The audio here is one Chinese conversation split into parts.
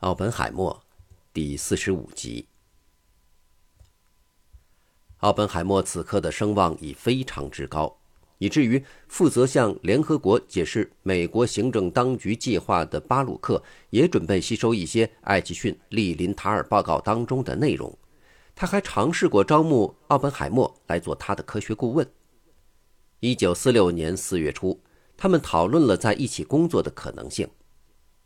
奥本海默，第四十五集。奥本海默此刻的声望已非常之高，以至于负责向联合国解释美国行政当局计划的巴鲁克也准备吸收一些艾奇逊利林塔尔报告当中的内容。他还尝试过招募奥本海默来做他的科学顾问。一九四六年四月初，他们讨论了在一起工作的可能性。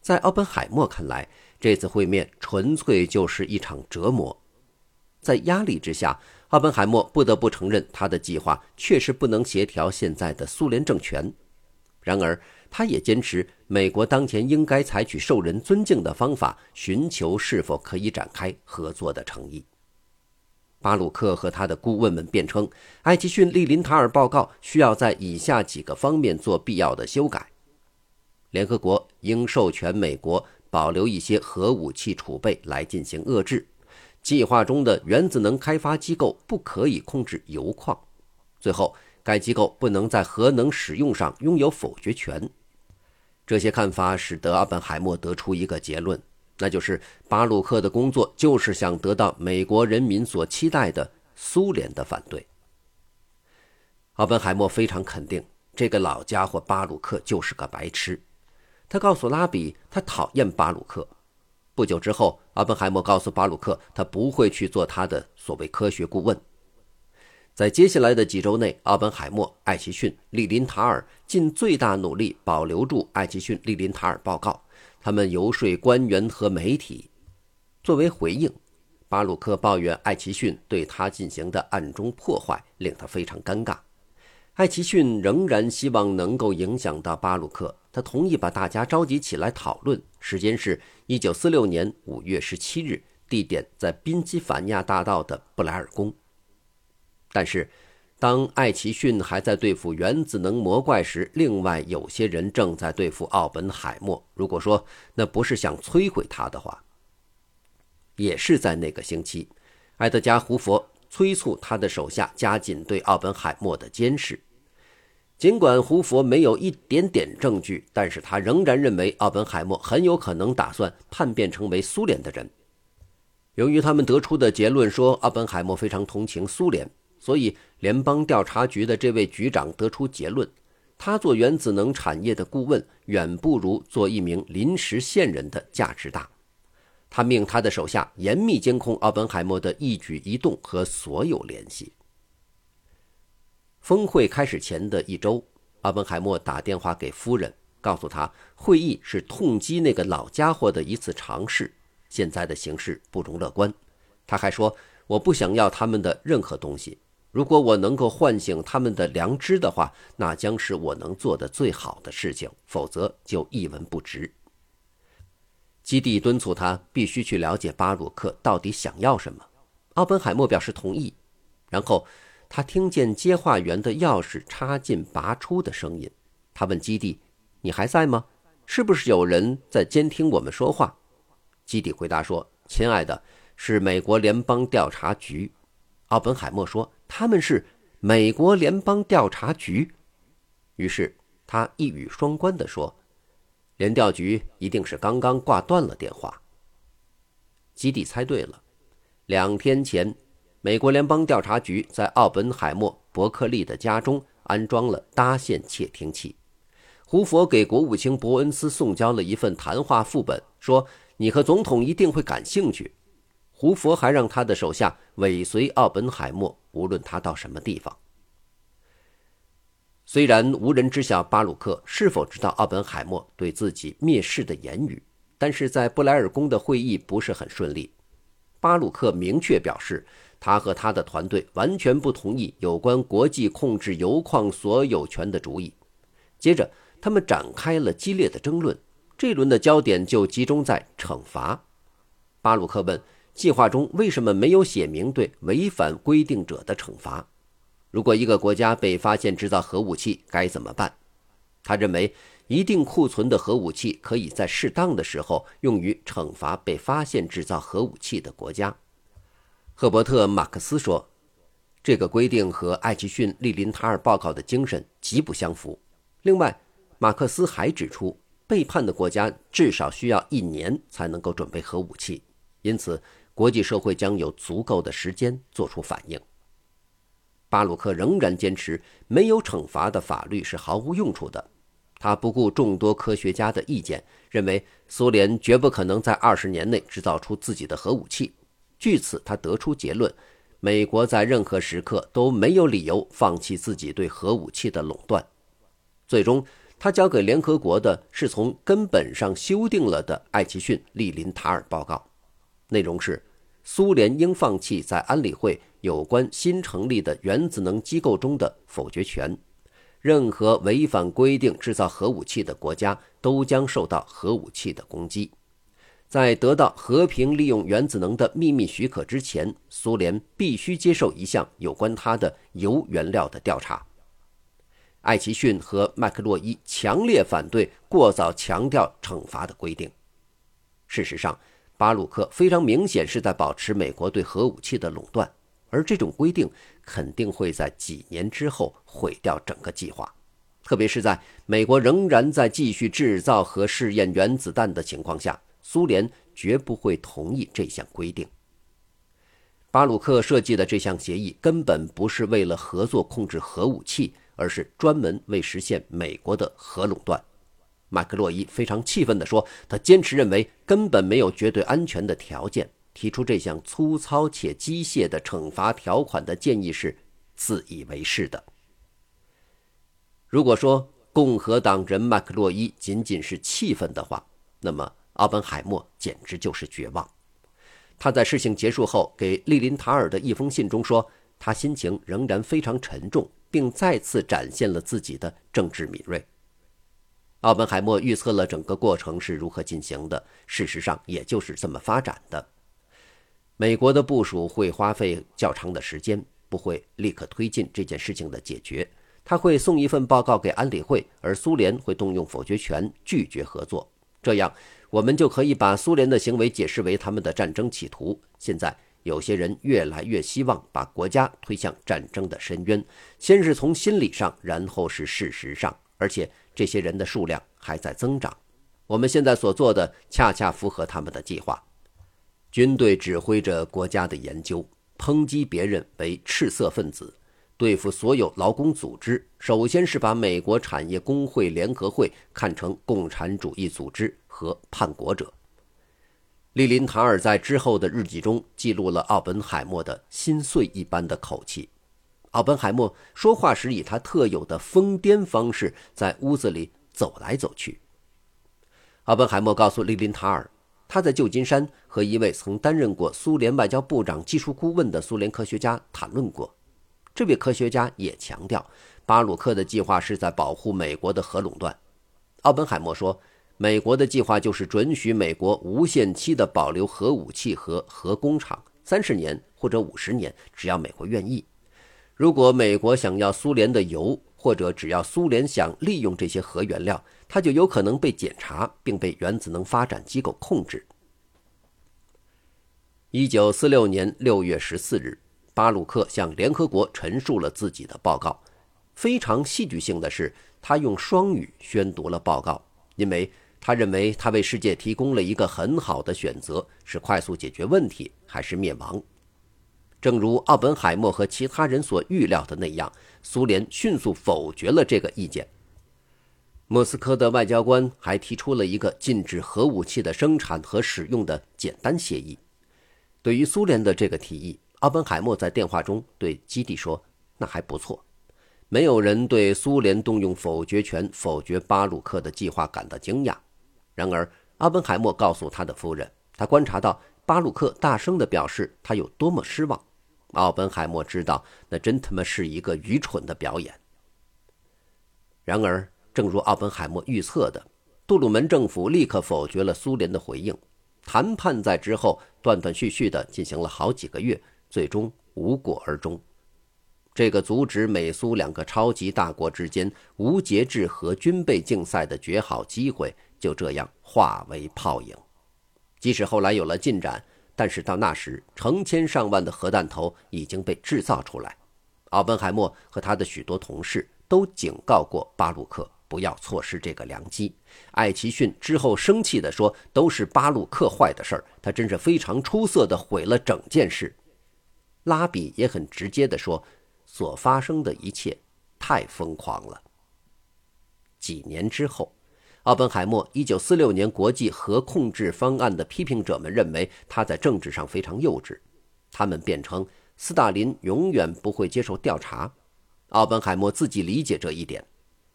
在奥本海默看来，这次会面纯粹就是一场折磨。在压力之下，奥本海默不得不承认，他的计划确实不能协调现在的苏联政权。然而，他也坚持美国当前应该采取受人尊敬的方法，寻求是否可以展开合作的诚意。巴鲁克和他的顾问们辩称，艾奇逊利林塔尔报告需要在以下几个方面做必要的修改。联合国应授权美国保留一些核武器储备来进行遏制。计划中的原子能开发机构不可以控制铀矿。最后，该机构不能在核能使用上拥有否决权。这些看法使得阿本海默得出一个结论，那就是巴鲁克的工作就是想得到美国人民所期待的苏联的反对。奥本海默非常肯定，这个老家伙巴鲁克就是个白痴。他告诉拉比，他讨厌巴鲁克。不久之后，阿本海默告诉巴鲁克，他不会去做他的所谓科学顾问。在接下来的几周内，奥本海默、艾奇逊、利林塔尔尽最大努力保留住艾奇逊、利林塔尔报告。他们游说官员和媒体。作为回应，巴鲁克抱怨艾奇逊对他进行的暗中破坏，令他非常尴尬。艾奇逊仍然希望能够影响到巴鲁克。他同意把大家召集起来讨论，时间是一九四六年五月十七日，地点在宾夕法尼亚大道的布莱尔宫。但是，当艾奇逊还在对付原子能魔怪时，另外有些人正在对付奥本海默。如果说那不是想摧毁他的话，也是在那个星期，埃德加·胡佛催促他的手下加紧对奥本海默的监视。尽管胡佛没有一点点证据，但是他仍然认为奥本海默很有可能打算叛变成为苏联的人。由于他们得出的结论说奥本海默非常同情苏联，所以联邦调查局的这位局长得出结论：他做原子能产业的顾问远不如做一名临时线人的价值大。他命他的手下严密监控奥本海默的一举一动和所有联系。峰会开始前的一周，阿本海默打电话给夫人，告诉他会议是痛击那个老家伙的一次尝试。现在的形势不容乐观。他还说：“我不想要他们的任何东西。如果我能够唤醒他们的良知的话，那将是我能做的最好的事情。否则就一文不值。”基地敦促他必须去了解巴鲁克到底想要什么。奥本海默表示同意，然后。他听见接话员的钥匙插进拔出的声音，他问基地：“你还在吗？是不是有人在监听我们说话？”基地回答说：“亲爱的，是美国联邦调查局。”奥本海默说：“他们是美国联邦调查局。”于是他一语双关地说：“联调局一定是刚刚挂断了电话。”基地猜对了，两天前。美国联邦调查局在奥本海默·伯克利的家中安装了搭线窃听器。胡佛给国务卿伯恩斯送交了一份谈话副本，说：“你和总统一定会感兴趣。”胡佛还让他的手下尾随奥本海默，无论他到什么地方。虽然无人知晓巴鲁克是否知道奥本海默对自己蔑视的言语，但是在布莱尔宫的会议不是很顺利。巴鲁克明确表示。他和他的团队完全不同意有关国际控制铀矿所有权的主意。接着，他们展开了激烈的争论。这轮的焦点就集中在惩罚。巴鲁克问：“计划中为什么没有写明对违反规定者的惩罚？如果一个国家被发现制造核武器，该怎么办？”他认为，一定库存的核武器可以在适当的时候用于惩罚被发现制造核武器的国家。赫伯特·马克思说：“这个规定和艾奇逊利林塔尔报告的精神极不相符。”另外，马克思还指出，背叛的国家至少需要一年才能够准备核武器，因此国际社会将有足够的时间做出反应。巴鲁克仍然坚持，没有惩罚的法律是毫无用处的。他不顾众多科学家的意见，认为苏联绝不可能在二十年内制造出自己的核武器。据此，他得出结论：美国在任何时刻都没有理由放弃自己对核武器的垄断。最终，他交给联合国的是从根本上修订了的艾奇逊利林塔尔报告，内容是：苏联应放弃在安理会有关新成立的原子能机构中的否决权。任何违反规定制造核武器的国家都将受到核武器的攻击。在得到和平利用原子能的秘密许可之前，苏联必须接受一项有关它的铀原料的调查。艾奇逊和麦克洛伊强烈反对过早强调惩罚的规定。事实上，巴鲁克非常明显是在保持美国对核武器的垄断。而这种规定肯定会在几年之后毁掉整个计划，特别是在美国仍然在继续制造和试验原子弹的情况下，苏联绝不会同意这项规定。巴鲁克设计的这项协议根本不是为了合作控制核武器，而是专门为实现美国的核垄断。麦克洛伊非常气愤地说：“他坚持认为根本没有绝对安全的条件。”提出这项粗糙且机械的惩罚条款的建议是自以为是的。如果说共和党人麦克洛伊仅仅是气愤的话，那么奥本海默简直就是绝望。他在事情结束后给利林塔尔的一封信中说，他心情仍然非常沉重，并再次展现了自己的政治敏锐。奥本海默预测了整个过程是如何进行的，事实上也就是这么发展的。美国的部署会花费较长的时间，不会立刻推进这件事情的解决。他会送一份报告给安理会，而苏联会动用否决权拒绝合作。这样，我们就可以把苏联的行为解释为他们的战争企图。现在，有些人越来越希望把国家推向战争的深渊，先是从心理上，然后是事实上，而且这些人的数量还在增长。我们现在所做的恰恰符合他们的计划。军队指挥着国家的研究，抨击别人为赤色分子，对付所有劳工组织。首先是把美国产业工会联合会看成共产主义组织和叛国者。利林塔尔在之后的日记中记录了奥本海默的心碎一般的口气。奥本海默说话时以他特有的疯癫方式在屋子里走来走去。奥本海默告诉利林塔尔。他在旧金山和一位曾担任过苏联外交部长技术顾问的苏联科学家谈论过。这位科学家也强调，巴鲁克的计划是在保护美国的核垄断。奥本海默说，美国的计划就是准许美国无限期地保留核武器和核工厂，三十年或者五十年，只要美国愿意。如果美国想要苏联的油，或者只要苏联想利用这些核原料，它就有可能被检查，并被原子能发展机构控制。一九四六年六月十四日，巴鲁克向联合国陈述了自己的报告。非常戏剧性的是，他用双语宣读了报告，因为他认为他为世界提供了一个很好的选择：是快速解决问题，还是灭亡？正如奥本海默和其他人所预料的那样，苏联迅速否决了这个意见。莫斯科的外交官还提出了一个禁止核武器的生产和使用的简单协议。对于苏联的这个提议，奥本海默在电话中对基地说：“那还不错。”没有人对苏联动用否决权否决巴鲁克的计划感到惊讶。然而，奥本海默告诉他的夫人，他观察到巴鲁克大声地表示他有多么失望。奥本海默知道，那真他妈是一个愚蠢的表演。然而，正如奥本海默预测的，杜鲁门政府立刻否决了苏联的回应。谈判在之后断断续续地进行了好几个月，最终无果而终。这个阻止美苏两个超级大国之间无节制核军备竞赛的绝好机会，就这样化为泡影。即使后来有了进展。但是到那时，成千上万的核弹头已经被制造出来。奥本海默和他的许多同事都警告过巴鲁克，不要错失这个良机。艾奇逊之后生气地说：“都是巴鲁克坏的事儿，他真是非常出色的毁了整件事。”拉比也很直接地说：“所发生的一切太疯狂了。”几年之后，奥本海默1946年国际核控制方案的批评者们认为他在政治上非常幼稚，他们辩称斯大林永远不会接受调查。奥本海默自己理解这一点，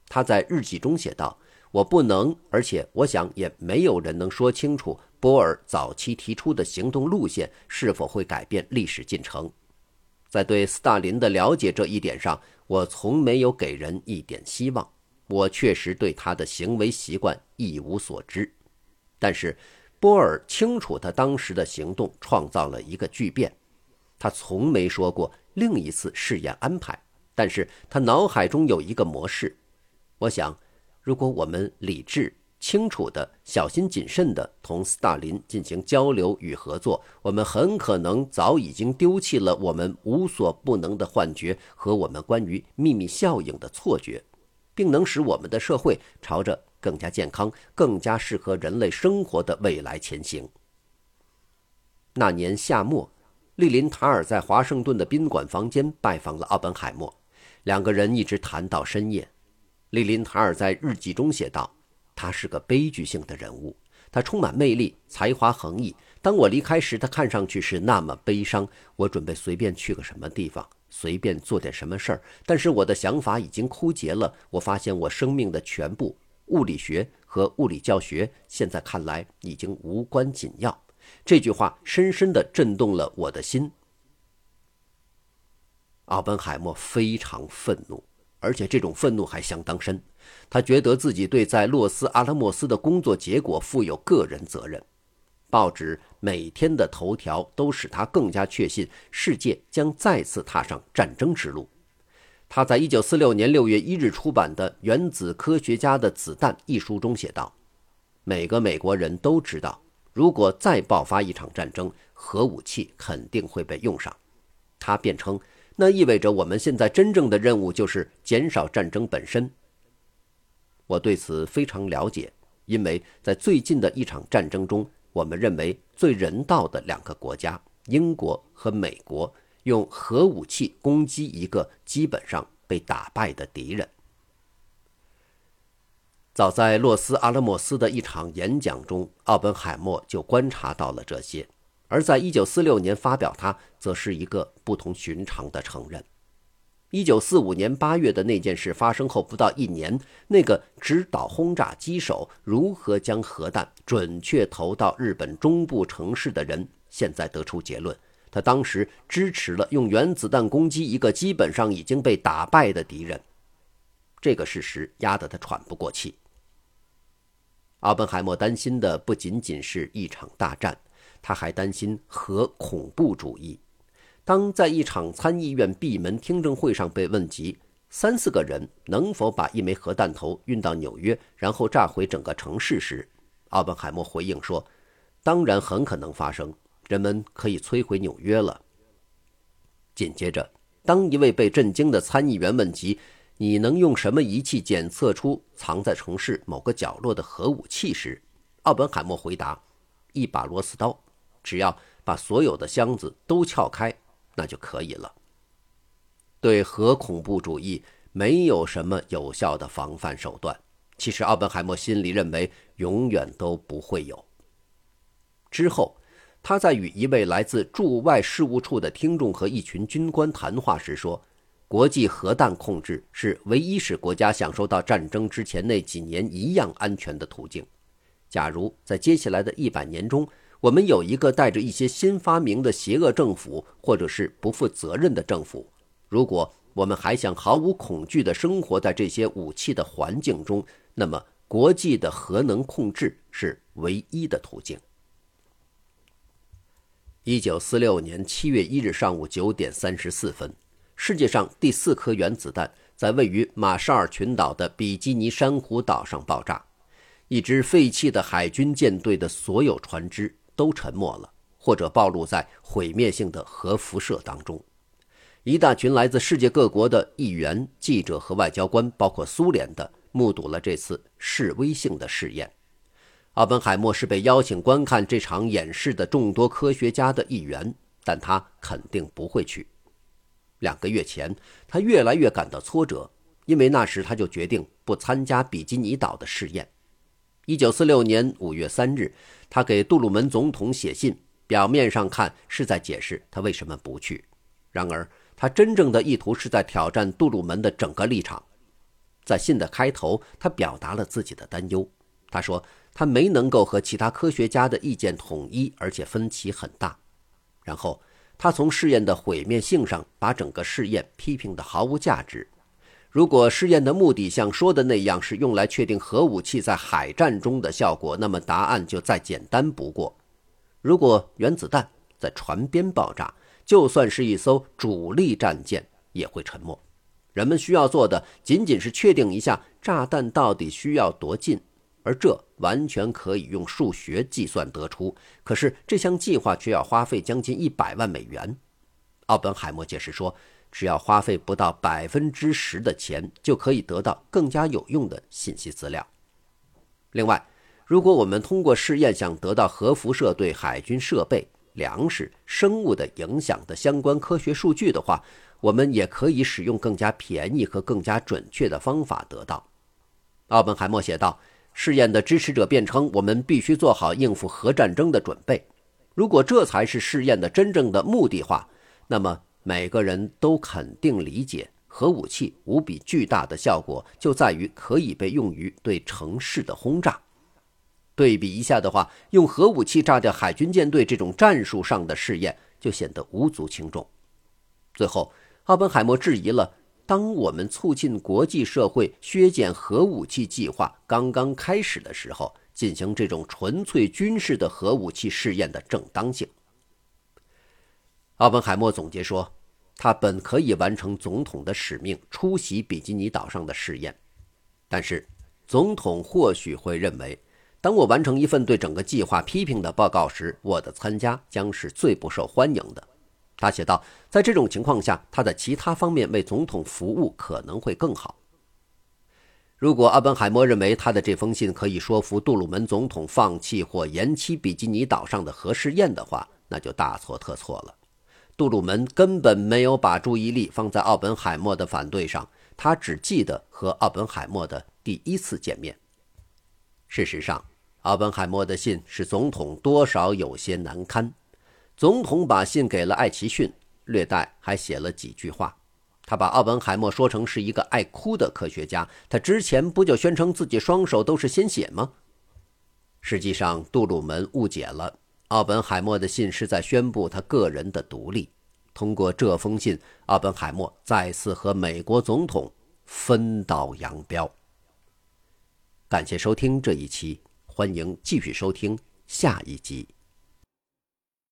他在日记中写道：“我不能，而且我想也没有人能说清楚波尔早期提出的行动路线是否会改变历史进程。在对斯大林的了解这一点上，我从没有给人一点希望。我确实对他的行为习惯一无所知，但是波尔清楚他当时的行动创造了一个巨变。他从没说过另一次试验安排。”但是他脑海中有一个模式，我想，如果我们理智、清楚的、小心谨慎的同斯大林进行交流与合作，我们很可能早已经丢弃了我们无所不能的幻觉和我们关于秘密效应的错觉，并能使我们的社会朝着更加健康、更加适合人类生活的未来前行。那年夏末，利林塔尔在华盛顿的宾馆房间拜访了奥本海默。两个人一直谈到深夜。利林塔尔在日记中写道：“他是个悲剧性的人物，他充满魅力，才华横溢。当我离开时，他看上去是那么悲伤。我准备随便去个什么地方，随便做点什么事儿，但是我的想法已经枯竭了。我发现我生命的全部——物理学和物理教学，现在看来已经无关紧要。”这句话深深地震动了我的心。奥本海默非常愤怒，而且这种愤怒还相当深。他觉得自己对在洛斯阿拉莫斯的工作结果负有个人责任。报纸每天的头条都使他更加确信世界将再次踏上战争之路。他在一九四六年六月一日出版的《原子科学家的子弹》一书中写道：“每个美国人都知道，如果再爆发一场战争，核武器肯定会被用上。”他辩称。那意味着我们现在真正的任务就是减少战争本身。我对此非常了解，因为在最近的一场战争中，我们认为最人道的两个国家——英国和美国，用核武器攻击一个基本上被打败的敌人。早在洛斯阿拉莫斯的一场演讲中，奥本海默就观察到了这些。而在1946年发表它，则是一个不同寻常的承认。1945年8月的那件事发生后不到一年，那个指导轰炸机手如何将核弹准确投到日本中部城市的人，现在得出结论：他当时支持了用原子弹攻击一个基本上已经被打败的敌人。这个事实压得他喘不过气。奥本海默担心的不仅仅是一场大战。他还担心核恐怖主义。当在一场参议院闭门听证会上被问及三四个人能否把一枚核弹头运到纽约，然后炸毁整个城市时，奥本海默回应说：“当然很可能发生，人们可以摧毁纽约了。”紧接着，当一位被震惊的参议员问及“你能用什么仪器检测出藏在城市某个角落的核武器”时，奥本海默回答：“一把螺丝刀。”只要把所有的箱子都撬开，那就可以了。对核恐怖主义没有什么有效的防范手段。其实奥本海默心里认为永远都不会有。之后，他在与一位来自驻外事务处的听众和一群军官谈话时说：“国际核弹控制是唯一使国家享受到战争之前那几年一样安全的途径。假如在接下来的一百年中，我们有一个带着一些新发明的邪恶政府，或者是不负责任的政府。如果我们还想毫无恐惧地生活在这些武器的环境中，那么国际的核能控制是唯一的途径。一九四六年七月一日上午九点三十四分，世界上第四颗原子弹在位于马绍尔群岛的比基尼珊瑚岛上爆炸，一支废弃的海军舰队的所有船只。都沉没了，或者暴露在毁灭性的核辐射当中。一大群来自世界各国的议员、记者和外交官，包括苏联的、目睹了这次示威性的试验。奥本海默是被邀请观看这场演示的众多科学家的一员，但他肯定不会去。两个月前，他越来越感到挫折，因为那时他就决定不参加比基尼岛的试验。一九四六年五月三日，他给杜鲁门总统写信，表面上看是在解释他为什么不去，然而他真正的意图是在挑战杜鲁门的整个立场。在信的开头，他表达了自己的担忧。他说他没能够和其他科学家的意见统一，而且分歧很大。然后他从试验的毁灭性上把整个试验批评的毫无价值。如果试验的目的像说的那样是用来确定核武器在海战中的效果，那么答案就再简单不过。如果原子弹在船边爆炸，就算是一艘主力战舰也会沉没。人们需要做的仅仅是确定一下炸弹到底需要多近，而这完全可以用数学计算得出。可是这项计划却要花费将近一百万美元。奥本海默解释说，只要花费不到百分之十的钱，就可以得到更加有用的信息资料。另外，如果我们通过试验想得到核辐射对海军设备、粮食、生物的影响的相关科学数据的话，我们也可以使用更加便宜和更加准确的方法得到。奥本海默写道：“试验的支持者辩称，我们必须做好应付核战争的准备。如果这才是试验的真正的目的话，那么每个人都肯定理解，核武器无比巨大的效果就在于可以被用于对城市的轰炸。对比一下的话，用核武器炸掉海军舰队这种战术上的试验就显得无足轻重。最后。”奥本海默质疑了：当我们促进国际社会削减核武器计划刚刚开始的时候，进行这种纯粹军事的核武器试验的正当性。奥本海默总结说：“他本可以完成总统的使命，出席比基尼岛上的试验，但是总统或许会认为，当我完成一份对整个计划批评的报告时，我的参加将是最不受欢迎的。”他写道：“在这种情况下，他在其他方面为总统服务可能会更好。如果阿本海默认为他的这封信可以说服杜鲁门总统放弃或延期比基尼岛上的核试验的话，那就大错特错了。杜鲁门根本没有把注意力放在奥本海默的反对上，他只记得和奥本海默的第一次见面。事实上，奥本海默的信使总统多少有些难堪。”总统把信给了艾奇逊，略带还写了几句话。他把奥本海默说成是一个爱哭的科学家。他之前不就宣称自己双手都是鲜血吗？实际上，杜鲁门误解了奥本海默的信是在宣布他个人的独立。通过这封信，奥本海默再次和美国总统分道扬镳。感谢收听这一期，欢迎继续收听下一集。